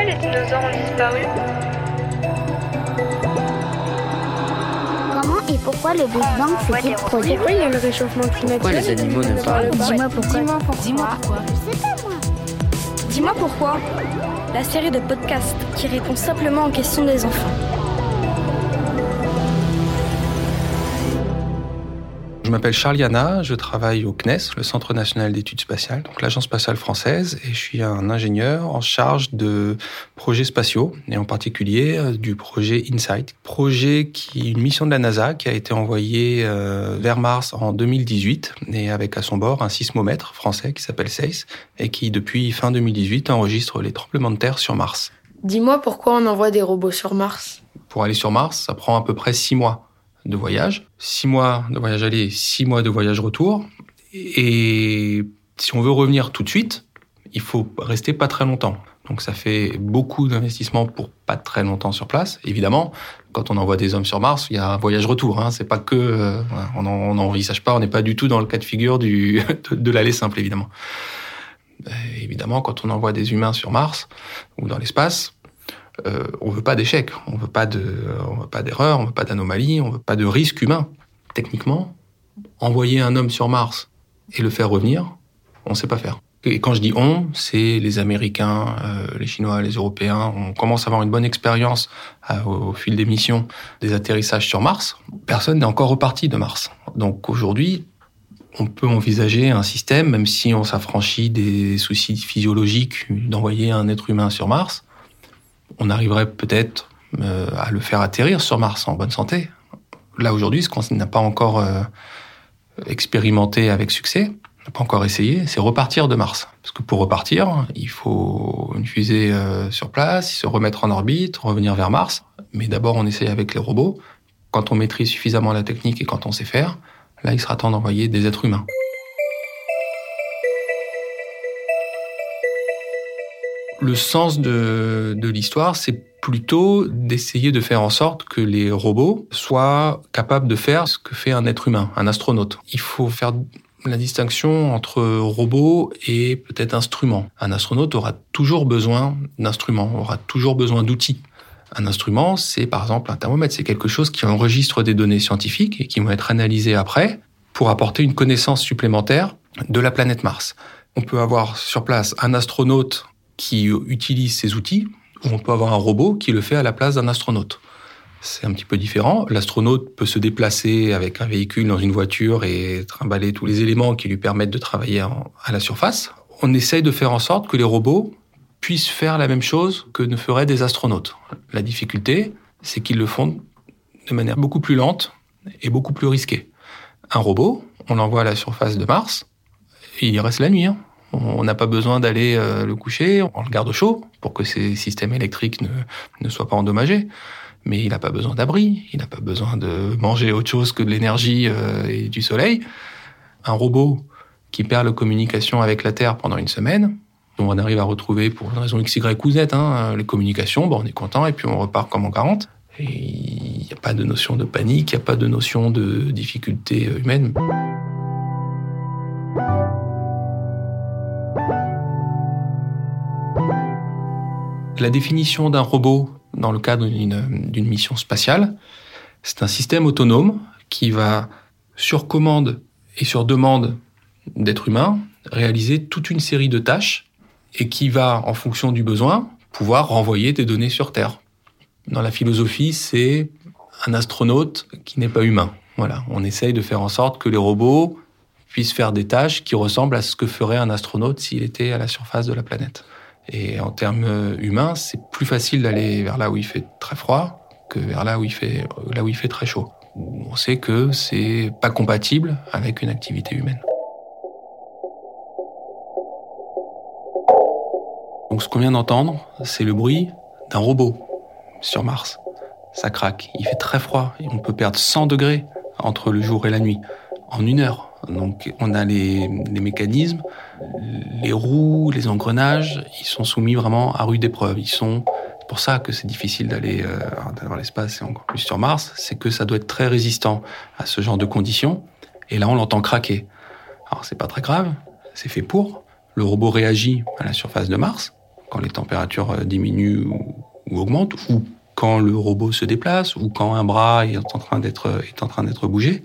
Pourquoi les dinosaures ont disparu Comment et pourquoi le Big Bang s'est-il produit Pourquoi il y a le réchauffement climatique Pourquoi les animaux ne parlent pas Dis-moi pourquoi. Dis-moi pourquoi. Dis-moi pourquoi. Dis-moi pourquoi. La série de podcasts qui répond simplement aux questions des enfants. Je m'appelle Charles Yana, je travaille au CNES, le Centre national d'études spatiales, donc l'agence spatiale française, et je suis un ingénieur en charge de projets spatiaux, et en particulier euh, du projet InSight, projet qui est une mission de la NASA qui a été envoyée euh, vers Mars en 2018, et avec à son bord un sismomètre français qui s'appelle SEIS, et qui depuis fin 2018 enregistre les tremblements de terre sur Mars. Dis-moi pourquoi on envoie des robots sur Mars? Pour aller sur Mars, ça prend à peu près six mois de voyage, six mois de voyage aller, six mois de voyage retour. Et si on veut revenir tout de suite, il faut rester pas très longtemps. Donc ça fait beaucoup d'investissements pour pas très longtemps sur place. Évidemment, quand on envoie des hommes sur Mars, il y a un voyage retour. Hein. C'est pas que euh, on n'envisage pas, on n'est pas du tout dans le cas de figure du, de, de l'aller simple évidemment. Et évidemment, quand on envoie des humains sur Mars ou dans l'espace, euh, on veut pas d'échec, on veut pas de, on veut pas d'erreur, on veut pas d'anomalie, on veut pas de risque humain. Techniquement, envoyer un homme sur Mars et le faire revenir, on sait pas faire. Et quand je dis on, c'est les Américains, euh, les Chinois, les Européens. On commence à avoir une bonne expérience euh, au, au, fil des missions des atterrissages sur Mars. Personne n'est encore reparti de Mars. Donc aujourd'hui, on peut envisager un système, même si on s'affranchit des soucis physiologiques d'envoyer un être humain sur Mars, on arriverait peut-être euh, à le faire atterrir sur Mars en bonne santé. Là aujourd'hui, ce qu'on n'a pas encore euh, expérimenté avec succès, n'a pas encore essayé, c'est repartir de Mars. Parce que pour repartir, il faut une fusée euh, sur place, se remettre en orbite, revenir vers Mars. Mais d'abord, on essaye avec les robots. Quand on maîtrise suffisamment la technique et quand on sait faire, là, il sera temps d'envoyer des êtres humains. Le sens de, de l'histoire, c'est plutôt d'essayer de faire en sorte que les robots soient capables de faire ce que fait un être humain, un astronaute. Il faut faire la distinction entre robot et peut-être instrument. Un astronaute aura toujours besoin d'instruments, aura toujours besoin d'outils. Un instrument, c'est par exemple un thermomètre, c'est quelque chose qui enregistre des données scientifiques et qui vont être analysées après pour apporter une connaissance supplémentaire de la planète Mars. On peut avoir sur place un astronaute qui utilise ces outils, ou on peut avoir un robot qui le fait à la place d'un astronaute. C'est un petit peu différent. L'astronaute peut se déplacer avec un véhicule dans une voiture et trimballer tous les éléments qui lui permettent de travailler à la surface. On essaye de faire en sorte que les robots puissent faire la même chose que ne feraient des astronautes. La difficulté, c'est qu'ils le font de manière beaucoup plus lente et beaucoup plus risquée. Un robot, on l'envoie à la surface de Mars, et il y reste la nuit. Hein. On n'a pas besoin d'aller euh, le coucher, on le garde chaud pour que ces systèmes électriques ne, ne soient pas endommagés. Mais il n'a pas besoin d'abri, il n'a pas besoin de manger autre chose que de l'énergie euh, et du soleil. Un robot qui perd la communication avec la Terre pendant une semaine, on arrive à retrouver pour une raison X, Y ou Z hein, les communications, bon, on est content et puis on repart comme en 40. Et il n'y a pas de notion de panique, il n'y a pas de notion de difficulté humaine. La définition d'un robot dans le cadre d'une mission spatiale, c'est un système autonome qui va, sur commande et sur demande d'êtres humains, réaliser toute une série de tâches et qui va, en fonction du besoin, pouvoir renvoyer des données sur Terre. Dans la philosophie, c'est un astronaute qui n'est pas humain. On essaye de faire en sorte que les robots puissent faire des tâches qui ressemblent à ce que ferait un astronaute s'il était à la surface de la planète. Et en termes humains, c'est plus facile d'aller vers là où il fait très froid que vers là où il fait, là où il fait très chaud. On sait que c'est pas compatible avec une activité humaine. Donc ce qu'on vient d'entendre, c'est le bruit d'un robot sur Mars. Ça craque, il fait très froid, et on peut perdre 100 degrés entre le jour et la nuit en une heure. Donc on a les, mécanismes, les roues, les engrenages, ils sont soumis vraiment à rude épreuve. Ils sont c'est pour ça que c'est difficile d'aller euh, dans l'espace et encore plus sur Mars, c'est que ça doit être très résistant à ce genre de conditions. Et là on l'entend craquer. Alors c'est pas très grave, c'est fait pour. Le robot réagit à la surface de Mars quand les températures euh, diminuent ou, ou augmentent, ou quand le robot se déplace, ou quand un bras est en train d'être est en train d'être bougé.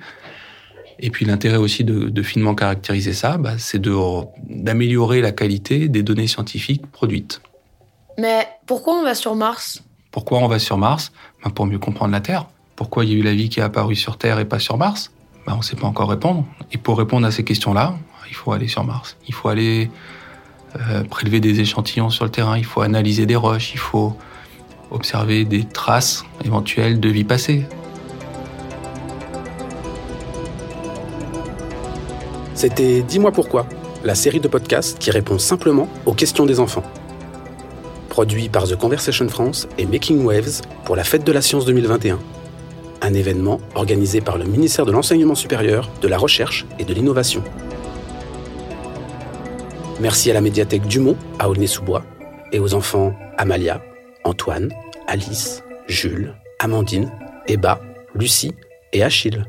Et puis l'intérêt aussi de, de, finement caractériser ça, bah, c'est d'améliorer la qualité des données scientifiques produites. Mais pourquoi on va sur Mars? Pourquoi on va sur Mars? Bah, Pour mieux comprendre la Terre. Pourquoi il y a eu la vie qui est apparue sur Terre et pas sur Mars? Bah, On ne sait pas encore répondre. Et pour répondre à ces questions-là, il faut aller sur Mars. Il faut aller euh, prélever des échantillons sur le terrain, il faut analyser des roches, il faut observer des traces éventuelles de vie passée. C'était Dis-moi pourquoi, la série de podcasts qui répond simplement aux questions des enfants. Produit par The Conversation France et Making Waves pour la Fête de la Science 2021. Un événement organisé par le ministère de l'Enseignement supérieur, de la Recherche et de l'Innovation. Merci à la médiathèque Dumont à Aulnay-sous-Bois et aux enfants Amalia, Antoine, Alice, Jules, Amandine, Eba, Lucie et Achille.